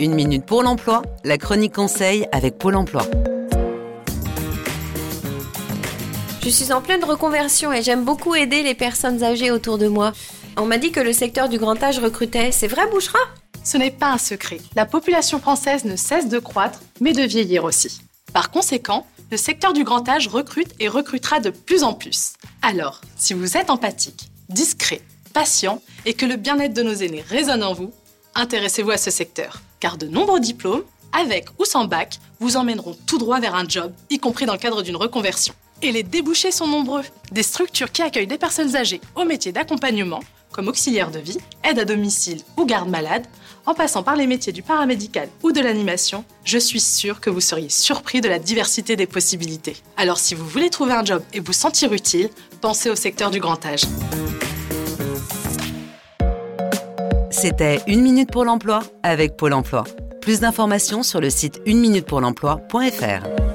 Une minute pour l'emploi, la chronique conseil avec Pôle emploi. Je suis en pleine reconversion et j'aime beaucoup aider les personnes âgées autour de moi. On m'a dit que le secteur du grand âge recrutait. C'est vrai, Bouchera Ce n'est pas un secret. La population française ne cesse de croître, mais de vieillir aussi. Par conséquent, le secteur du grand âge recrute et recrutera de plus en plus. Alors, si vous êtes empathique, discret, patient et que le bien-être de nos aînés résonne en vous, intéressez-vous à ce secteur, car de nombreux diplômes, avec ou sans bac, vous emmèneront tout droit vers un job, y compris dans le cadre d'une reconversion. Et les débouchés sont nombreux. Des structures qui accueillent des personnes âgées au métier d'accompagnement, comme auxiliaire de vie, aide à domicile ou garde malade, en passant par les métiers du paramédical ou de l'animation, je suis sûre que vous seriez surpris de la diversité des possibilités. Alors si vous voulez trouver un job et vous sentir utile, pensez au secteur du grand âge. C'était Une minute pour l'emploi avec Pôle emploi. Plus d'informations sur le site uneminutepourlemploi.fr.